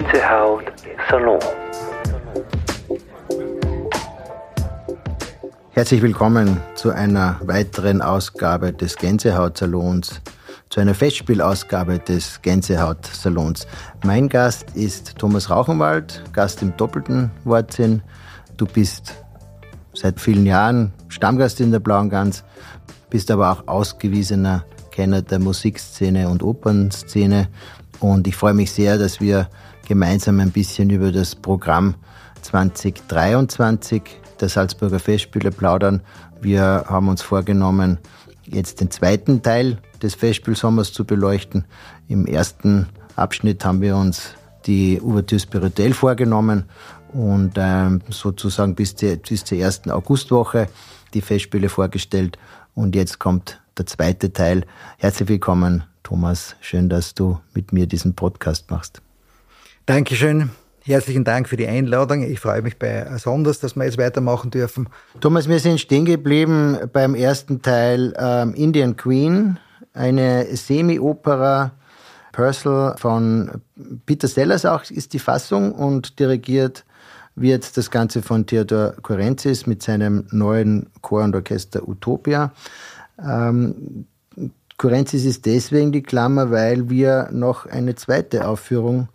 Gänsehaut Salon. Herzlich willkommen zu einer weiteren Ausgabe des Gänsehaut-Salons, zu einer Festspielausgabe des Gänsehaut-Salons. Mein Gast ist Thomas Rauchenwald, Gast im doppelten Wortsinn. Du bist seit vielen Jahren Stammgast in der Blauen Gans, bist aber auch ausgewiesener Kenner der Musikszene und Opernszene. Und ich freue mich sehr, dass wir gemeinsam ein bisschen über das Programm 2023 der Salzburger Festspiele plaudern. Wir haben uns vorgenommen, jetzt den zweiten Teil des Festspielsommers zu beleuchten. Im ersten Abschnitt haben wir uns die Ouvertüre Spirituell vorgenommen und ähm, sozusagen bis, die, bis zur ersten Augustwoche die Festspiele vorgestellt. Und jetzt kommt der zweite Teil. Herzlich willkommen, Thomas. Schön, dass du mit mir diesen Podcast machst. Dankeschön. Herzlichen Dank für die Einladung. Ich freue mich bei Sonders, dass wir jetzt weitermachen dürfen. Thomas, wir sind stehen geblieben beim ersten Teil ähm, Indian Queen, eine Semi-Opera. Purcell von Peter Sellers auch ist die Fassung und dirigiert wird das Ganze von Theodor Korenzis mit seinem neuen Chor und Orchester Utopia. Ähm, Korenzis ist deswegen die Klammer, weil wir noch eine zweite Aufführung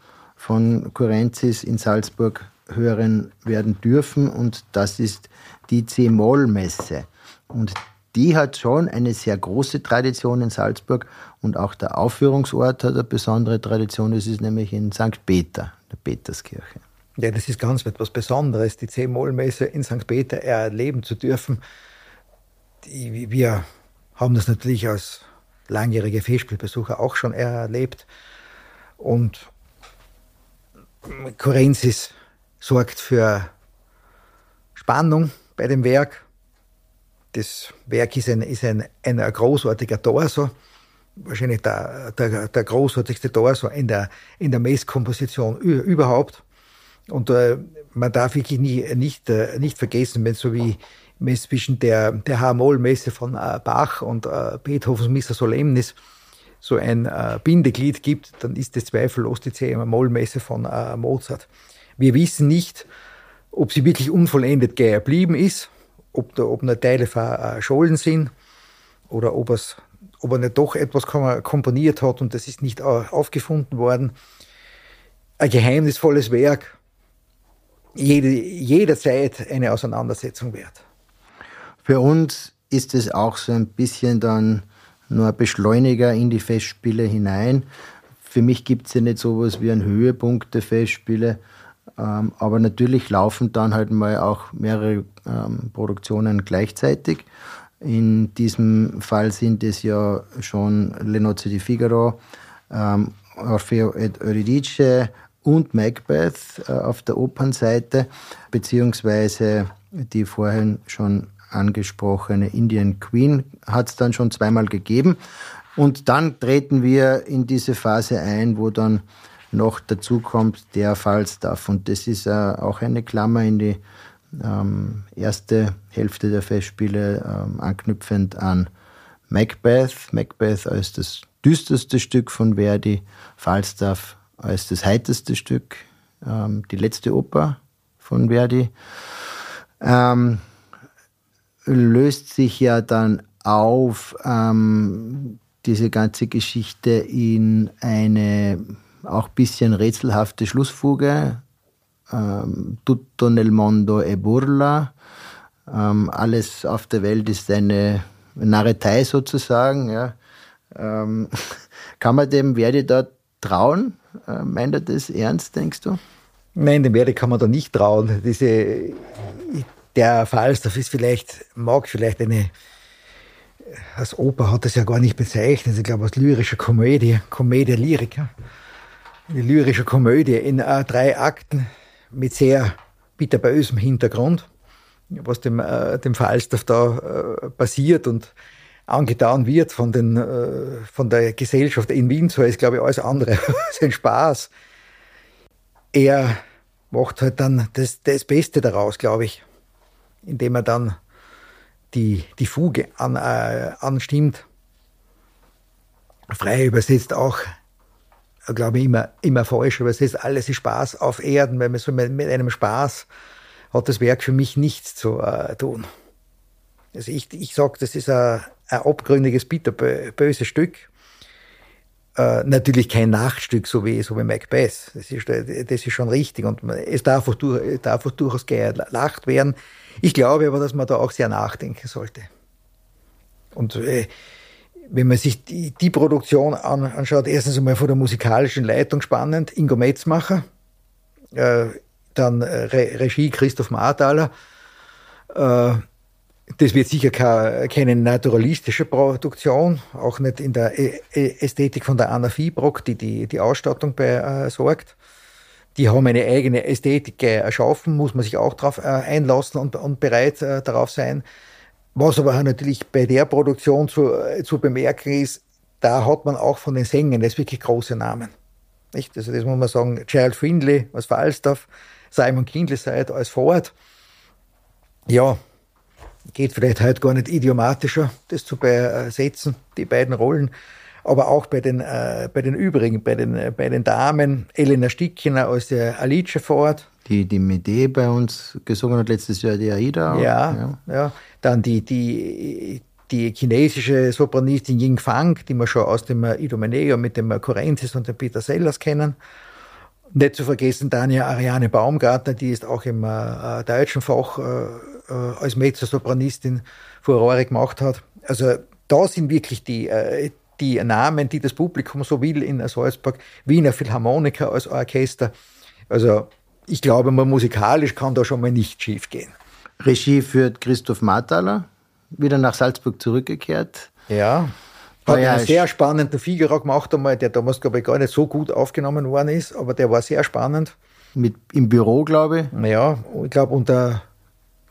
von Kurenzis in Salzburg hören werden dürfen und das ist die C-Moll-Messe. Und die hat schon eine sehr große Tradition in Salzburg und auch der Aufführungsort hat eine besondere Tradition. Es ist nämlich in St. Peter, der Peterskirche. Ja, das ist ganz etwas Besonderes, die C-Moll-Messe in St. Peter erleben zu dürfen. Wir haben das natürlich als langjährige Festspielbesucher auch schon erlebt. Und Korensis sorgt für Spannung bei dem Werk. Das Werk ist ein, ist ein, ein großartiger Torso, wahrscheinlich der, der, der großartigste Torso in der, in der Messkomposition überhaupt. Und äh, man darf wirklich nie, nicht, äh, nicht vergessen, wenn so wie zwischen der, der H-Moll-Messe von äh, Bach und äh, Beethovens Missa Solemnis so ein äh, Bindeglied gibt, dann ist es zweifellos die C-Moll-Messe von äh, Mozart. Wir wissen nicht, ob sie wirklich unvollendet geblieben ist, ob, da, ob nur Teile verschollen sind oder ob, es, ob er nicht doch etwas komponiert hat und das ist nicht aufgefunden worden. Ein geheimnisvolles Werk, jede, jederzeit eine Auseinandersetzung wert. Für uns ist es auch so ein bisschen dann nur ein Beschleuniger in die Festspiele hinein. Für mich gibt es ja nicht so etwas wie einen Höhepunkt der Festspiele, ähm, aber natürlich laufen dann halt mal auch mehrere ähm, Produktionen gleichzeitig. In diesem Fall sind es ja schon Le Nozze di Figaro, ähm, Orfeo ed Euridice und Macbeth äh, auf der Opernseite, beziehungsweise die vorhin schon angesprochene Indian Queen hat es dann schon zweimal gegeben. Und dann treten wir in diese Phase ein, wo dann noch dazu kommt der Falstaff. Und das ist äh, auch eine Klammer in die ähm, erste Hälfte der Festspiele, ähm, anknüpfend an Macbeth. Macbeth als das düsterste Stück von Verdi, Falstaff als das heiterste Stück, ähm, die letzte Oper von Verdi. Ähm, löst sich ja dann auf ähm, diese ganze Geschichte in eine auch bisschen rätselhafte Schlussfuge. Ähm, tutto nel mondo e burla. Ähm, alles auf der Welt ist eine Narretei sozusagen. Ja. Ähm, kann man dem Verdi da trauen? Äh, meint er das ernst, denkst du? Nein, dem Verdi kann man da nicht trauen. Diese der Falstaff ist vielleicht, mag vielleicht eine, als Oper hat es ja gar nicht bezeichnet, ich glaube als lyrische Komödie, Komödie Lyrica, eine lyrische Komödie in äh, drei Akten mit sehr bitterbösem Hintergrund, was dem, äh, dem Falstaff da äh, passiert und angetan wird von, den, von der Gesellschaft in Wien, so ist glaube ich alles andere sein Spaß. Er macht halt dann das, das Beste daraus, glaube ich indem er dann die, die Fuge an, äh, anstimmt. Frei übersetzt auch glaube ich, immer, immer falsch. Ist alles ist Spaß auf Erden, weil man so mit, mit einem Spaß hat das Werk für mich nichts zu äh, tun. Also ich, ich sage, das ist ein, ein abgründiges, bitterböses Stück. Äh, natürlich kein Nachtstück, so wie, so wie Macbeth. Das ist, das ist schon richtig. Und es darf auch, durch, darf auch durchaus gelacht werden. Ich glaube aber, dass man da auch sehr nachdenken sollte. Und äh, wenn man sich die, die Produktion an, anschaut, erstens einmal von der musikalischen Leitung spannend, Ingo Metzmacher, äh, dann Re Regie Christoph Marthaler, äh, das wird sicher keine naturalistische Produktion, auch nicht in der Ästhetik von der Anna Fiebrock, die die, die Ausstattung besorgt. Äh, die haben eine eigene Ästhetik erschaffen, muss man sich auch darauf äh, einlassen und, und bereit äh, darauf sein. Was aber natürlich bei der Produktion zu, zu bemerken ist, da hat man auch von den Sängern, das wirklich große Namen. Nicht? Also das muss man sagen, Gerald Findlay aus Falstaff, Simon Kindleside als Ford. Ja, geht vielleicht heute gar nicht idiomatischer, das zu besetzen, die beiden Rollen. Aber auch bei den, äh, bei den übrigen, bei den, äh, bei den Damen, Elena Stickiner aus der Alice Ford. Die, die Medee bei uns gesungen hat letztes Jahr, die Aida. Ja, ja, ja. Dann die, die, die chinesische Sopranistin Ying Fang, die wir schon aus dem Idomeneo mit dem Kurenzis und dem Peter Sellers kennen. Nicht zu vergessen Dania Ariane Baumgartner, die ist auch im äh, deutschen Fach äh, als Mezzosopranistin Furore gemacht hat. Also da sind wirklich die, äh, die Namen, die das Publikum so will in Salzburg, Wiener Philharmoniker als Orchester. Also ich glaube, man musikalisch kann da schon mal nicht schief gehen. Regie führt Christoph Marthaler, wieder nach Salzburg zurückgekehrt. Ja. Hat ja, einen sehr spannenden Figaro gemacht einmal, der damals, glaube ich, gar nicht so gut aufgenommen worden ist, aber der war sehr spannend. Mit, Im Büro, glaube ich. Ja, ich glaube unter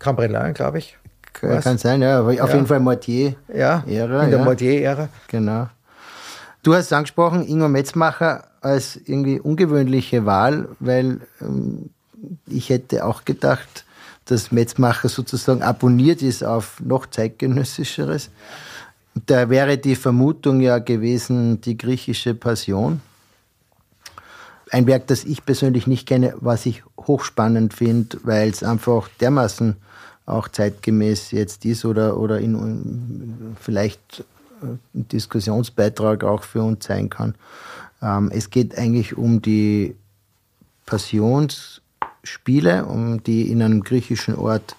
Cambrelin, glaube ich. Kann, kann sein, ja. Auf ja. jeden Fall Mortier-Ära. Ja, in der ja. Mortier-Ära. Genau. Du hast angesprochen, Ingo Metzmacher als irgendwie ungewöhnliche Wahl, weil ähm, ich hätte auch gedacht, dass Metzmacher sozusagen abonniert ist auf noch zeitgenössischeres. Da wäre die Vermutung ja gewesen, die griechische Passion. Ein Werk, das ich persönlich nicht kenne, was ich hochspannend finde, weil es einfach dermaßen auch zeitgemäß jetzt ist oder, oder in, vielleicht ein Diskussionsbeitrag auch für uns sein kann. Ähm, es geht eigentlich um die Passionsspiele, um die in einem griechischen Ort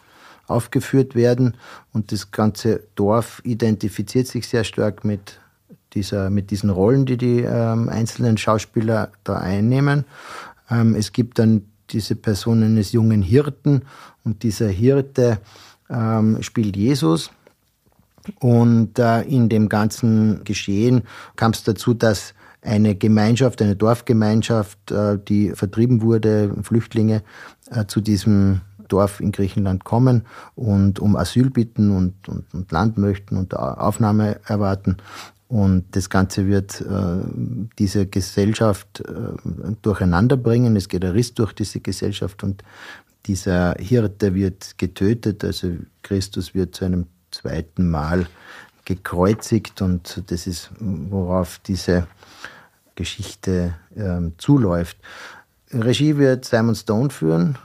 aufgeführt werden und das ganze Dorf identifiziert sich sehr stark mit dieser, mit diesen Rollen, die die ähm, einzelnen Schauspieler da einnehmen. Ähm, es gibt dann diese Person eines jungen Hirten und dieser Hirte ähm, spielt Jesus. Und äh, in dem ganzen Geschehen kam es dazu, dass eine Gemeinschaft, eine Dorfgemeinschaft, äh, die vertrieben wurde, Flüchtlinge, äh, zu diesem Dorf in Griechenland kommen und um Asyl bitten und, und, und Land möchten und Aufnahme erwarten. Und das Ganze wird äh, diese Gesellschaft äh, durcheinander bringen. Es geht ein Riss durch diese Gesellschaft und dieser Hirte wird getötet. Also Christus wird zu einem zweiten Mal gekreuzigt und das ist, worauf diese Geschichte äh, zuläuft. Regie wird Simon Stone führen,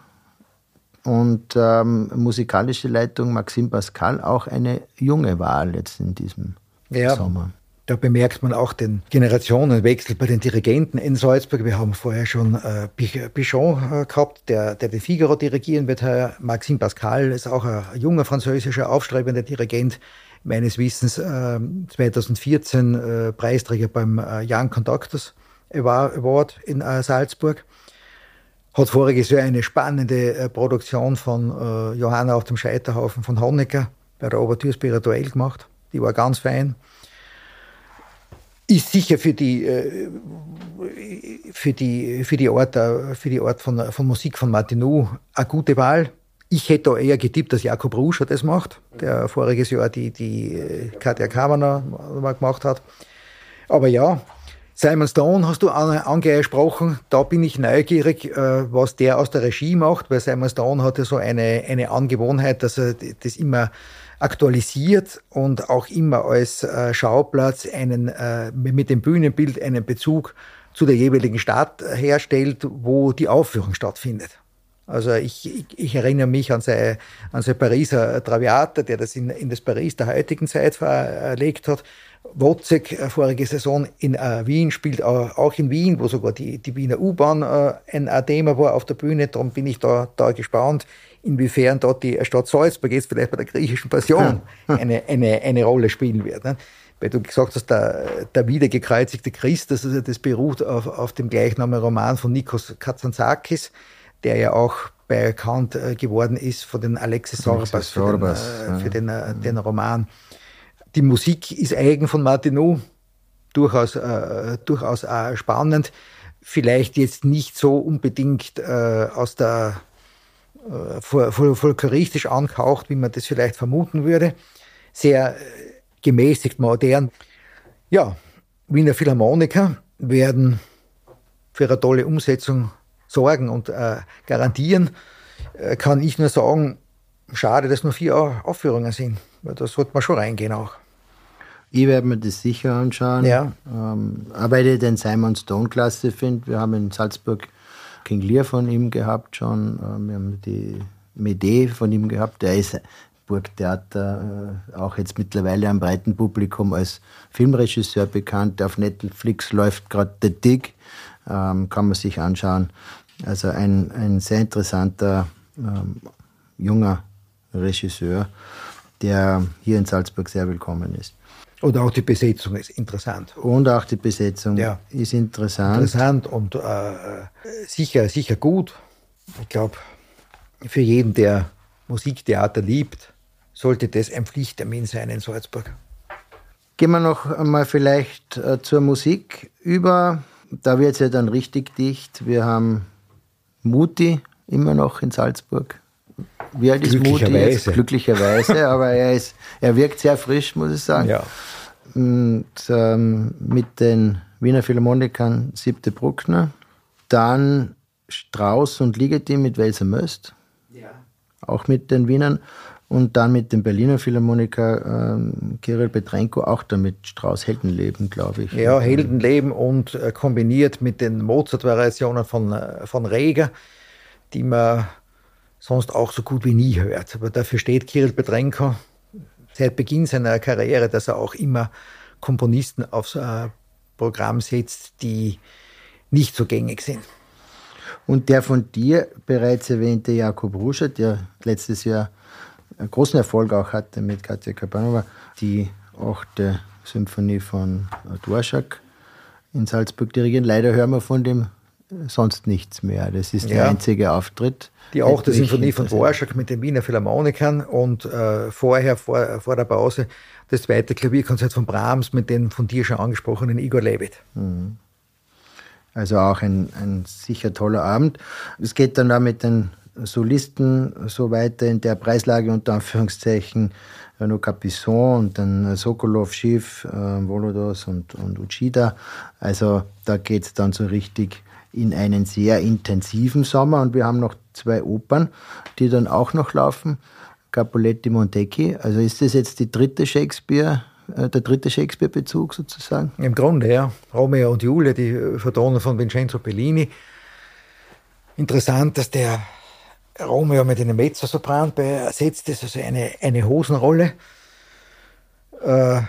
und ähm, musikalische Leitung Maxim Pascal, auch eine junge Wahl jetzt in diesem ja. Sommer. Da bemerkt man auch den Generationenwechsel bei den Dirigenten in Salzburg. Wir haben vorher schon äh, Pichon äh, gehabt, der, der den Figaro dirigieren wird. Herr Maxime Pascal ist auch ein junger französischer, aufstrebender Dirigent, meines Wissens äh, 2014 äh, Preisträger beim äh, Young Conductors Award in äh, Salzburg. Hat voriges Jahr eine spannende äh, Produktion von äh, Johanna auf dem Scheiterhaufen von Honecker bei der Obertür spirituell gemacht. Die war ganz fein. Ist sicher für die, äh, für die, für die Art, äh, für die Art von, von Musik von Martinou eine gute Wahl. Ich hätte da eher getippt, dass Jakob Ruscher das macht, der voriges Jahr die, die äh, Katja Kavanagh gemacht hat. Aber ja, Simon Stone hast du angesprochen. Da bin ich neugierig, äh, was der aus der Regie macht, weil Simon Stone hat ja so eine, eine Angewohnheit, dass er das immer aktualisiert und auch immer als äh, Schauplatz einen, äh, mit dem Bühnenbild einen Bezug zu der jeweiligen Stadt herstellt, wo die Aufführung stattfindet. Also ich, ich, ich erinnere mich an sein, an sein Pariser Traviata, der das in, in das Paris der heutigen Zeit verlegt hat. Wozzeck äh, vorige Saison in äh, Wien spielt, äh, auch in Wien, wo sogar die, die Wiener U-Bahn äh, ein Thema war auf der Bühne. Darum bin ich da, da gespannt, inwiefern dort die Stadt Salzburg jetzt vielleicht bei der griechischen Passion eine, eine, eine Rolle spielen wird. Ne? Weil du gesagt hast, der, der wiedergekreuzigte Christus, also das beruht auf, auf dem gleichnamigen Roman von Nikos Katsantzakis der ja auch bekannt äh, geworden ist von den Alexis Sorbas, für, Sorbas, den, äh, für den, äh, den, Roman. Die Musik ist eigen von Martineau, durchaus, äh, durchaus spannend. Vielleicht jetzt nicht so unbedingt äh, aus der folkloristisch angehaucht, wie man das vielleicht vermuten würde. Sehr gemäßigt modern. Ja, Wiener Philharmoniker werden für eine tolle Umsetzung sorgen und äh, garantieren, äh, kann ich nur sagen, schade, dass nur vier Aufführungen sind. Weil da sollte man schon reingehen auch. Ich werde mir das sicher anschauen. Ja. Ähm, weil ich den Simon Stone klasse finde. Wir haben in Salzburg King Lear von ihm gehabt schon. Ähm, wir haben die Medee von ihm gehabt. Der ist Burgtheater äh, auch jetzt mittlerweile am breiten Publikum als Filmregisseur bekannt. Auf Netflix läuft gerade The Dig, ähm, kann man sich anschauen. Also ein, ein sehr interessanter ähm, junger Regisseur, der hier in Salzburg sehr willkommen ist. Und auch die Besetzung ist interessant. Und auch die Besetzung ja. ist interessant. Interessant und äh, sicher, sicher gut. Ich glaube, für jeden, der Musiktheater liebt, sollte das ein Pflichttermin sein in Salzburg. Gehen wir noch einmal vielleicht äh, zur Musik über. Da wird es ja dann richtig dicht. Wir haben Muti immer noch in Salzburg. Wie alt ist Muti jetzt? Glücklicherweise, aber er, ist, er wirkt sehr frisch, muss ich sagen. Ja. Und ähm, mit den Wiener Philharmonikern Siebte Bruckner. Dann Strauß und Ligeti mit Welser Möst. Ja. Auch mit den Wienern. Und dann mit dem Berliner Philharmoniker ähm, Kirill Petrenko, auch damit Strauß Heldenleben, glaube ich. Ja, Heldenleben und äh, kombiniert mit den Mozart-Variationen von, äh, von Reger, die man sonst auch so gut wie nie hört. Aber dafür steht Kirill Petrenko seit Beginn seiner Karriere, dass er auch immer Komponisten aufs äh, Programm setzt, die nicht so gängig sind. Und der von dir bereits erwähnte Jakob Ruscher, der letztes Jahr einen großen Erfolg auch hatte mit Katja Kapanova, die achte Symphonie von Dvorak in Salzburg dirigieren. Leider hören wir von dem sonst nichts mehr. Das ist der einzige Auftritt. Die achte Symphonie von Dvorak mit den Wiener Philharmonikern und äh, vorher, vor, vor der Pause, das zweite Klavierkonzert von Brahms mit dem von dir schon angesprochenen Igor Levit. Mhm. Also auch ein, ein sicher toller Abend. Es geht dann da mit den Solisten so weiter in der Preislage unter Anführungszeichen. Renaud Capisson und dann Sokolov, Schiff, äh, Volodos und, und Uchida. Also da geht es dann so richtig in einen sehr intensiven Sommer und wir haben noch zwei Opern, die dann auch noch laufen. Capuletti Montecchi. Also ist das jetzt die dritte Shakespeare, äh, der dritte Shakespeare-Bezug sozusagen? Im Grunde, ja. Romeo und Julia, die Vertonung von Vincenzo Bellini. Interessant, dass der Romeo mit einem Mezzosopran besetzt ist, also eine, eine Hosenrolle. Äh,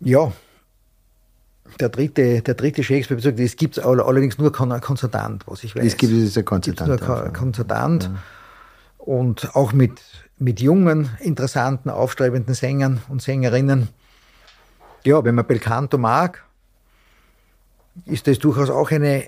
ja, der dritte, der dritte Shakespeare-Bezug, das gibt es allerdings nur Konzertant, was ich weiß. Es gibt es ja Konzertant. Nur Konzertant. Ja. Und auch mit, mit jungen, interessanten, aufstrebenden Sängern und Sängerinnen. Ja, wenn man Belcanto mag, ist das durchaus auch eine,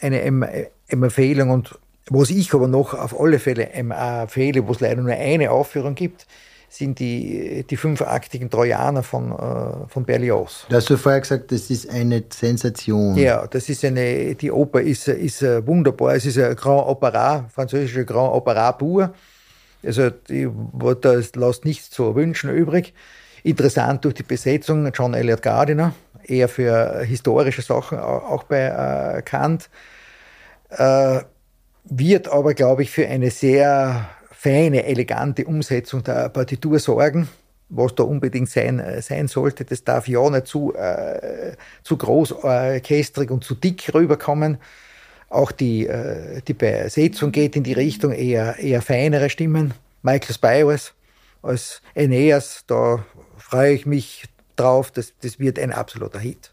eine, Empfehlung. Und was ich aber noch auf alle Fälle empfehle, wo es leider nur eine Aufführung gibt, sind die, die fünfaktigen Trojaner von, äh, von Berlioz. Du hast du vorher gesagt, das ist eine Sensation. Ja, das ist eine, die Oper ist, ist äh, wunderbar. Es ist ein Grand Opera, französische Grand Opera pur. Also, die, das lässt nichts zu wünschen übrig. Interessant durch die Besetzung, John Elliott Gardiner, eher für historische Sachen auch bekannt. Äh, wird aber, glaube ich, für eine sehr feine, elegante Umsetzung der Partitur sorgen. was da unbedingt sein, äh, sein sollte. Das darf ja nicht zu, äh, zu groß, orchestrig und zu dick rüberkommen. Auch die, äh, die Besetzung geht in die Richtung eher, eher feinere Stimmen. Michael Spyros als Aeneas, da freue ich mich drauf. Das, das wird ein absoluter Hit.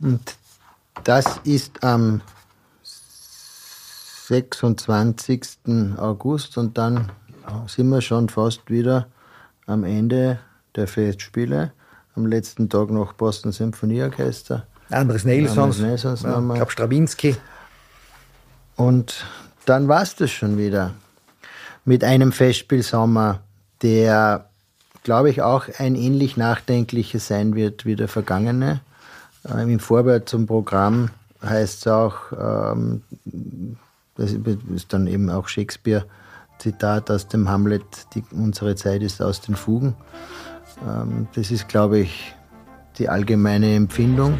Und das ist am 26. August und dann sind wir schon fast wieder am Ende der Festspiele. Am letzten Tag noch Boston Symphonieorchester. Andres Nelsons, Nelsons ja, ich glaube Strawinski. Und dann war es das schon wieder mit einem Festspielsommer, der, glaube ich, auch ein ähnlich nachdenkliches sein wird wie der vergangene. Ähm, Im Vorwort zum Programm heißt es auch, ähm, das ist dann eben auch Shakespeare, Zitat aus dem Hamlet, die, unsere Zeit ist aus den Fugen. Ähm, das ist, glaube ich, die allgemeine Empfindung.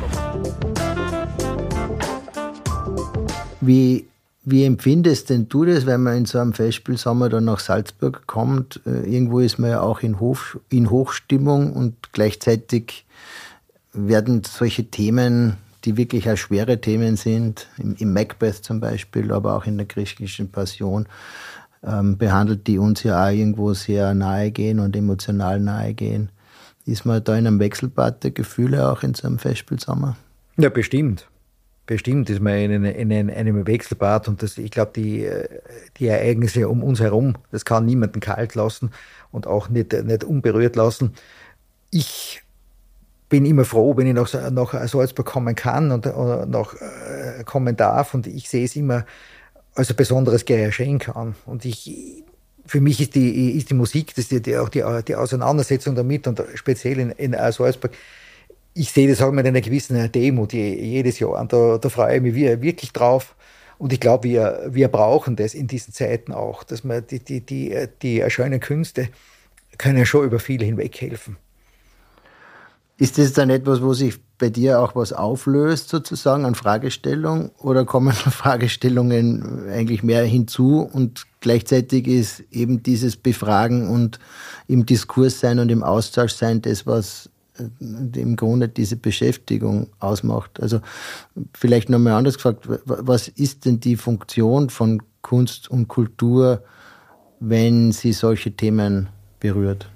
Wie, wie empfindest denn du das, wenn man in so einem Festspielsommer dann nach Salzburg kommt? Äh, irgendwo ist man ja auch in, Hoch, in Hochstimmung und gleichzeitig werden solche Themen, die wirklich auch schwere Themen sind, im, im Macbeth zum Beispiel, aber auch in der griechischen Passion, ähm, behandelt, die uns ja auch irgendwo sehr nahe gehen und emotional nahe gehen. Ist man da in einem Wechselbad der Gefühle auch in so einem Festspielsommer? Ja, bestimmt. Bestimmt ist man in, in, in einem Wechselbad und das, ich glaube, die, die Ereignisse um uns herum, das kann niemanden kalt lassen und auch nicht, nicht unberührt lassen. Ich bin immer froh, wenn ich nach, nach Salzburg kommen kann und, und nach, äh, kommen darf und ich sehe es immer als ein besonderes Geschenk an. Und ich, für mich ist die, ist die Musik, das ist die, auch die, die Auseinandersetzung damit und speziell in, in Salzburg, ich sehe das auch mit einer gewissen Demut jedes Jahr. Und da, da freue ich mich wirklich drauf. Und ich glaube, wir, wir brauchen das in diesen Zeiten auch, dass man die, die, die, die schönen Künste können schon über viele hinweg helfen. Ist das dann etwas, wo sich bei dir auch was auflöst, sozusagen an Fragestellung? Oder kommen Fragestellungen eigentlich mehr hinzu und gleichzeitig ist eben dieses Befragen und im Diskurs sein und im Austausch sein das, was äh, im Grunde diese Beschäftigung ausmacht? Also vielleicht nochmal anders gefragt, was ist denn die Funktion von Kunst und Kultur, wenn sie solche Themen berührt?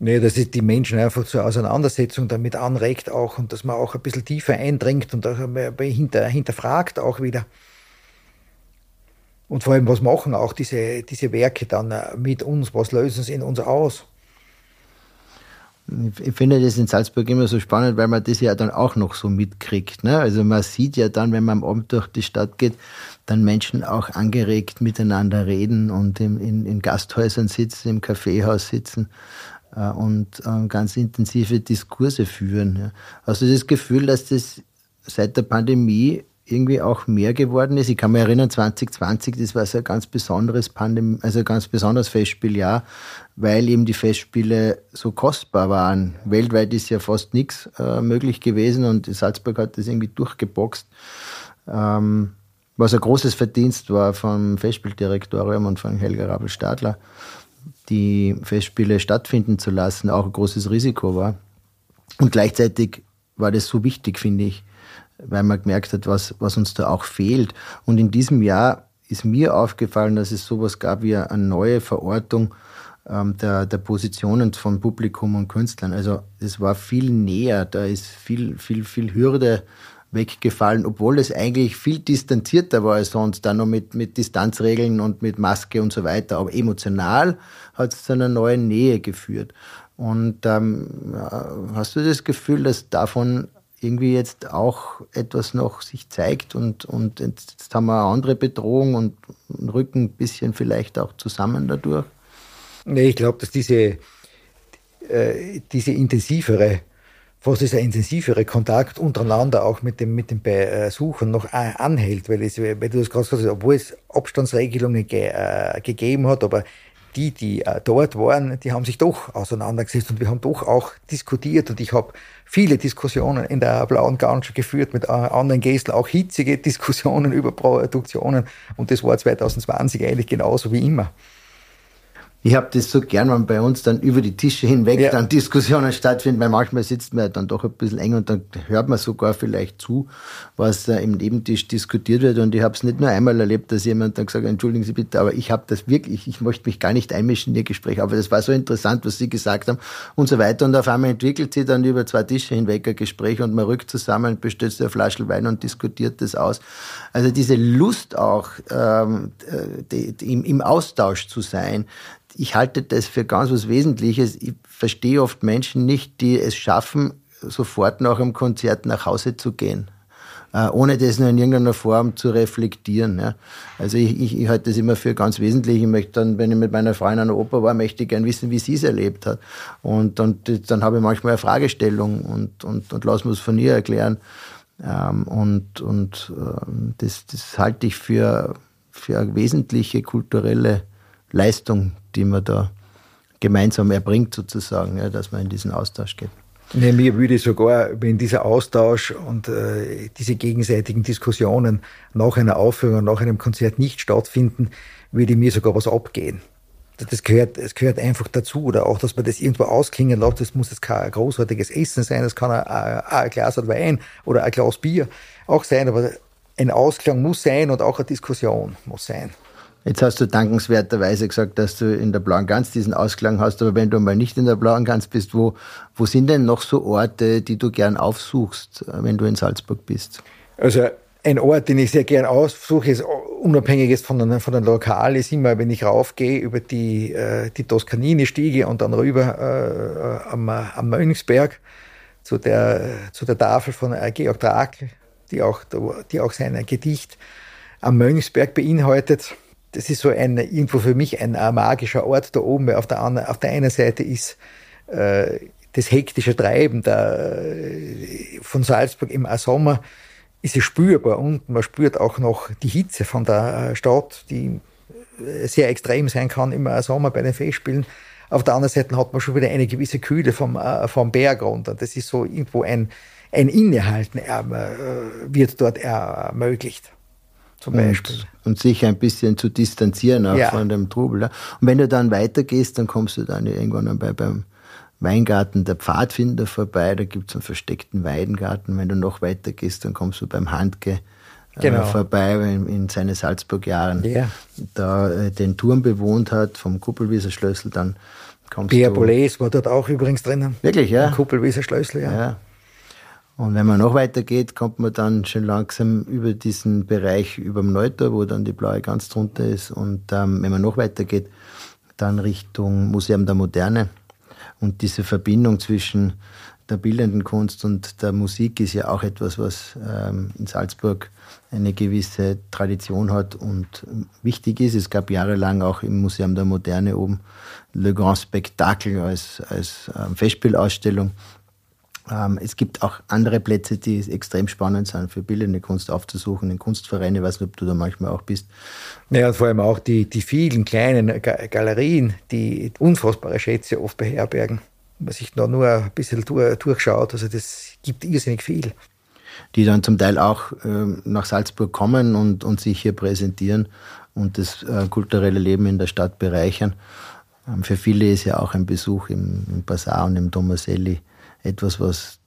Nee, dass es die Menschen einfach zur Auseinandersetzung damit anregt auch und dass man auch ein bisschen tiefer eindringt und auch hinter, hinterfragt auch wieder. Und vor allem, was machen auch diese, diese Werke dann äh, mit uns? Was lösen sie in uns aus? Ich finde das in Salzburg immer so spannend, weil man das ja dann auch noch so mitkriegt. Ne? Also man sieht ja dann, wenn man am Abend durch die Stadt geht, dann Menschen auch angeregt miteinander reden und in, in, in Gasthäusern sitzen, im Kaffeehaus sitzen und äh, ganz intensive Diskurse führen. Du das Gefühl, dass das seit der Pandemie irgendwie auch mehr geworden ist? Ich kann mich erinnern, 2020, das war so ein ganz besonderes Pandemie, also ganz besonderes Festspieljahr, weil eben die Festspiele so kostbar waren. Weltweit ist ja fast nichts äh, möglich gewesen und Salzburg hat das irgendwie durchgeboxt. Ähm, was ein großes Verdienst war vom Festspieldirektorium und von Helga Rabel-Stadler die Festspiele stattfinden zu lassen, auch ein großes Risiko war. Und gleichzeitig war das so wichtig, finde ich, weil man gemerkt hat, was, was uns da auch fehlt. Und in diesem Jahr ist mir aufgefallen, dass es sowas gab wie eine neue Verortung ähm, der, der Positionen von Publikum und Künstlern. Also es war viel näher, da ist viel, viel, viel Hürde weggefallen, obwohl es eigentlich viel distanzierter war als sonst, dann noch mit, mit Distanzregeln und mit Maske und so weiter. Aber emotional hat es zu einer neuen Nähe geführt. Und ähm, hast du das Gefühl, dass davon irgendwie jetzt auch etwas noch sich zeigt und, und jetzt haben wir eine andere Bedrohung und rücken ein bisschen vielleicht auch zusammen dadurch? Nee, ich glaube, dass diese, äh, diese intensivere fast dieser intensivere Kontakt untereinander auch mit dem, mit dem Besuchern noch äh, anhält, weil, es, weil du das gerade gesagt hast, obwohl es Abstandsregelungen ge, äh, gegeben hat, aber die, die äh, dort waren, die haben sich doch auseinandergesetzt und wir haben doch auch diskutiert und ich habe viele Diskussionen in der Blauen Ganze geführt mit äh, anderen Gästen, auch hitzige Diskussionen über Produktionen und das war 2020 eigentlich genauso wie immer. Ich habe das so gern, wenn bei uns dann über die Tische hinweg ja. dann Diskussionen stattfinden, weil manchmal sitzt man dann doch ein bisschen eng und dann hört man sogar vielleicht zu, was da im Nebentisch diskutiert wird. Und ich habe es nicht nur einmal erlebt, dass jemand dann gesagt hat, entschuldigen Sie bitte, aber ich habe das wirklich, ich möchte mich gar nicht einmischen in Ihr Gespräch, aber das war so interessant, was Sie gesagt haben und so weiter. Und auf einmal entwickelt sich dann über zwei Tische hinweg ein Gespräch und man rückt zusammen, bestellt eine Flasche Wein und diskutiert das aus. Also diese Lust auch, ähm, die, die, im, im Austausch zu sein, ich halte das für ganz was Wesentliches. Ich verstehe oft Menschen nicht, die es schaffen, sofort nach einem Konzert nach Hause zu gehen äh, ohne das nur in irgendeiner Form zu reflektieren. Also ich, ich, ich halte das immer für ganz wesentlich. Ich möchte dann, wenn ich mit meiner Frau in einer Oper war, möchte ich gerne wissen, wie sie es erlebt hat. Und, und dann habe ich manchmal eine Fragestellung und, und, und lass mir es von ihr erklären. Ähm, und und ähm, das, das halte ich für, für eine wesentliche kulturelle Leistung, die man da gemeinsam erbringt, sozusagen, ja, dass man in diesen Austausch geht. Nee, mir würde sogar, wenn dieser Austausch und äh, diese gegenseitigen Diskussionen nach einer Aufführung, nach einem Konzert nicht stattfinden, würde mir sogar was abgehen. Das gehört, das gehört einfach dazu. Oder auch, dass man das irgendwo ausklingen lässt. Das muss jetzt kein großartiges Essen sein. Das kann ein, ein Glas Wein oder ein Glas Bier auch sein. Aber ein Ausklang muss sein und auch eine Diskussion muss sein. Jetzt hast du dankenswerterweise gesagt, dass du in der Blauen Gans diesen Ausklang hast, aber wenn du mal nicht in der Blauen Gans bist, wo, wo sind denn noch so Orte, die du gern aufsuchst, wenn du in Salzburg bist? Also ein Ort, den ich sehr gern aufsuche, ist unabhängig jetzt von den, von den Lokal, ist immer, wenn ich raufgehe über die, äh, die Toskanini-Stiege und dann rüber äh, am, am Mönchsberg zu der, zu der Tafel von äh, Georg Drakl, die auch, die auch sein Gedicht am Mönchsberg beinhaltet das ist so ein, irgendwo für mich ein, magischer Ort da oben, weil auf der, anderen, auf der einen Seite ist äh, das hektische Treiben der, äh, von Salzburg im Sommer ist es spürbar und man spürt auch noch die Hitze von der äh, Stadt, die äh, sehr extrem sein kann im Sommer bei den Festspielen. Auf der anderen Seite hat man schon wieder eine gewisse Kühle vom, vom Berg runter. Das ist so irgendwo ein, ein Innehalten äh, wird dort ermöglicht zum Beispiel. Und, und sich ein bisschen zu distanzieren auch ja. von dem Trubel. Und wenn du dann weitergehst, dann kommst du dann irgendwann bei, beim Weingarten der Pfadfinder vorbei, da gibt es einen versteckten Weidengarten. Wenn du noch weiter gehst, dann kommst du beim Handke äh, genau. vorbei in, in seine Salzburg-Jahren, ja. da äh, den Turm bewohnt hat, vom Kuppelwieser Schlössl, dann kommst Pierre du... Pierre Boulez war dort auch übrigens drinnen. Wirklich, ja? Kuppelwieser Schlössl, ja. ja. Und wenn man noch weiter geht, kommt man dann schon langsam über diesen Bereich über dem Neuter, wo dann die blaue ganz drunter ist. Und ähm, wenn man noch weiter geht, dann Richtung Museum der Moderne. Und diese Verbindung zwischen der bildenden Kunst und der Musik ist ja auch etwas, was ähm, in Salzburg eine gewisse Tradition hat und wichtig ist. Es gab jahrelang auch im Museum der Moderne oben Le Grand Spectacle als, als ähm, Festspielausstellung es gibt auch andere Plätze, die extrem spannend sind, für bildende Kunst aufzusuchen, in Kunstvereine, ich weiß nicht, ob du da manchmal auch bist. Ja, und vor allem auch die, die vielen kleinen Galerien, die unfassbare Schätze oft beherbergen. Wenn man sich da nur ein bisschen durchschaut, also das gibt irrsinnig viel. Die dann zum Teil auch äh, nach Salzburg kommen und, und sich hier präsentieren und das äh, kulturelle Leben in der Stadt bereichern. Ähm, für viele ist ja auch ein Besuch im, im Basar und im Domaselli etwas, was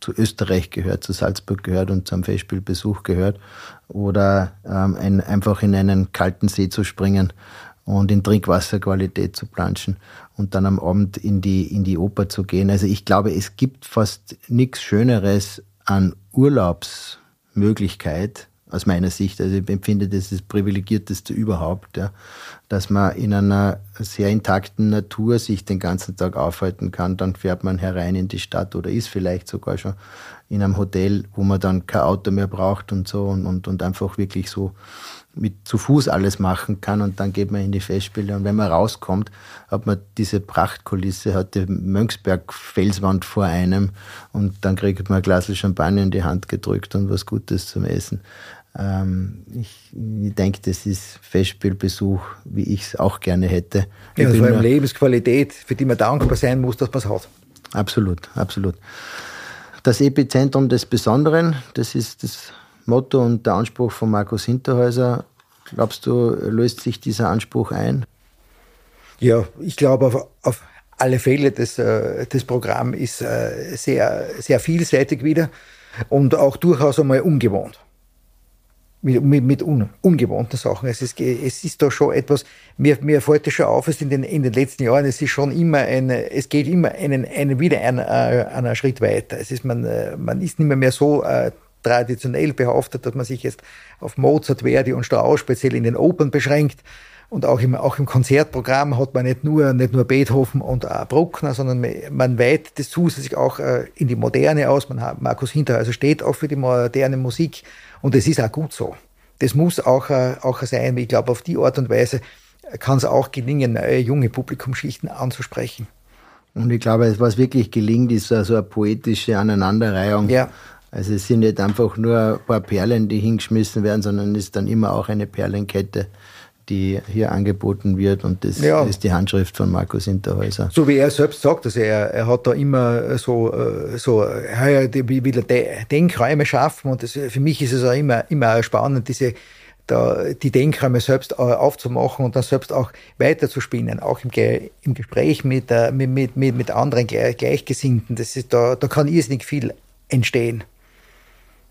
zu Österreich gehört, zu Salzburg gehört und zum Festspielbesuch gehört. Oder ähm, ein, einfach in einen kalten See zu springen und in Trinkwasserqualität zu planschen und dann am Abend in die, in die Oper zu gehen. Also ich glaube, es gibt fast nichts Schöneres an Urlaubsmöglichkeit aus meiner Sicht. Also ich empfinde das das privilegierteste überhaupt, ja, dass man in einer sehr intakten Natur sich den ganzen Tag aufhalten kann. Dann fährt man herein in die Stadt oder ist vielleicht sogar schon in einem Hotel, wo man dann kein Auto mehr braucht und so und, und, und einfach wirklich so mit zu Fuß alles machen kann und dann geht man in die Festspiele und wenn man rauskommt, hat man diese Prachtkulisse, hat die Mönchsberg-Felswand vor einem und dann kriegt man ein Glas Champagner in die Hand gedrückt und was Gutes zum Essen. Ähm, ich, ich denke, das ist Festspielbesuch, wie ich es auch gerne hätte. Ja, vor allem Lebensqualität, für die man dankbar sein muss, dass man es hat. Absolut, absolut. Das Epizentrum des Besonderen, das ist das Motto und der Anspruch von Markus Hinterhäuser. Glaubst du, löst sich dieser Anspruch ein? Ja, ich glaube auf, auf alle Fälle, das, äh, das Programm ist äh, sehr, sehr vielseitig wieder und auch durchaus einmal ungewohnt. Mit, mit, mit un, ungewohnten Sachen. Es ist, es ist da schon etwas, mir, mir fällt das schon auf, es in den, in den letzten Jahren, es ist schon immer ein, es geht immer einen, einen wieder einen, äh, einen Schritt weiter. Es ist, man, man ist nicht mehr, mehr so äh, traditionell behaftet, dass man sich jetzt auf Mozart, Verdi und Strauss speziell in den Opern beschränkt, und auch im, auch im Konzertprogramm hat man nicht nur, nicht nur Beethoven und auch Bruckner, sondern man weitet das zusätzlich auch äh, in die Moderne aus. Man hat, Markus Hinterhäuser steht auch für die moderne Musik und es ist auch gut so. Das muss auch, äh, auch sein. Ich glaube, auf die Art und Weise kann es auch gelingen, neue junge Publikumsschichten anzusprechen. Und ich glaube, was wirklich gelingt, ist so eine poetische Aneinanderreihung. Ja. Also es sind nicht einfach nur ein paar Perlen, die hingeschmissen werden, sondern es ist dann immer auch eine Perlenkette die hier angeboten wird und das ja. ist die Handschrift von Markus Hinterhäuser. So wie er selbst sagt, also er, er hat da immer so, äh, so wie will er Denkräume schaffen und das, für mich ist es auch immer, immer spannend, diese da, die Denkräume selbst äh, aufzumachen und dann selbst auch weiterzuspinnen, auch im, im Gespräch mit, mit, mit, mit anderen Gleichgesinnten. Das ist, da, da kann irrsinnig viel entstehen.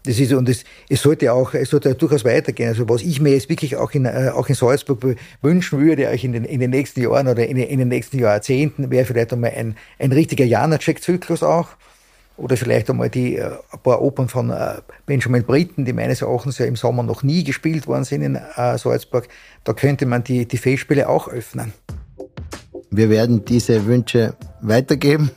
Das ist, und es, es sollte auch, es sollte durchaus weitergehen. Also was ich mir jetzt wirklich auch in, äh, auch in Salzburg wünschen würde, euch in den, in den nächsten Jahren oder in, in den nächsten Jahrzehnten, wäre vielleicht einmal ein, ein richtiger Janacek-Zyklus auch. Oder vielleicht einmal die, äh, ein paar Opern von äh, Benjamin Britten, die meines Erachtens ja im Sommer noch nie gespielt worden sind in äh, Salzburg. Da könnte man die, die Festspiele auch öffnen. Wir werden diese Wünsche weitergeben.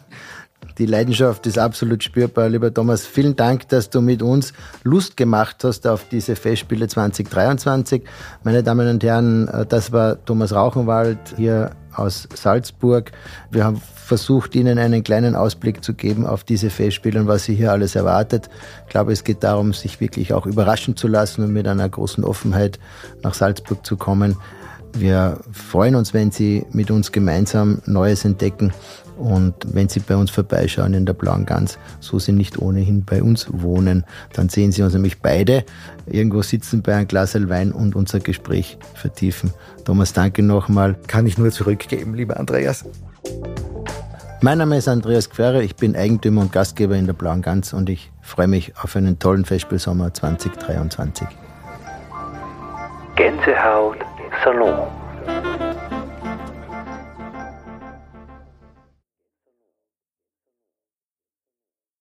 Die Leidenschaft ist absolut spürbar. Lieber Thomas, vielen Dank, dass du mit uns Lust gemacht hast auf diese Festspiele 2023. Meine Damen und Herren, äh, das war Thomas Rauchenwald hier aus Salzburg. Wir haben versucht, Ihnen einen kleinen Ausblick zu geben auf diese Festspiele und was Sie hier alles erwartet. Ich glaube, es geht darum, sich wirklich auch überraschen zu lassen und mit einer großen Offenheit nach Salzburg zu kommen. Wir freuen uns, wenn Sie mit uns gemeinsam Neues entdecken und wenn Sie bei uns vorbeischauen in der Blauen Gans, so Sie nicht ohnehin bei uns wohnen, dann sehen Sie uns nämlich beide irgendwo sitzen bei einem Glas Wein und unser Gespräch vertiefen. Thomas, danke nochmal. Kann ich nur zurückgeben, lieber Andreas. Mein Name ist Andreas Quere, ich bin Eigentümer und Gastgeber in der Blauen Gans und ich freue mich auf einen tollen Festspielsommer 2023. Gänsehaut Salon.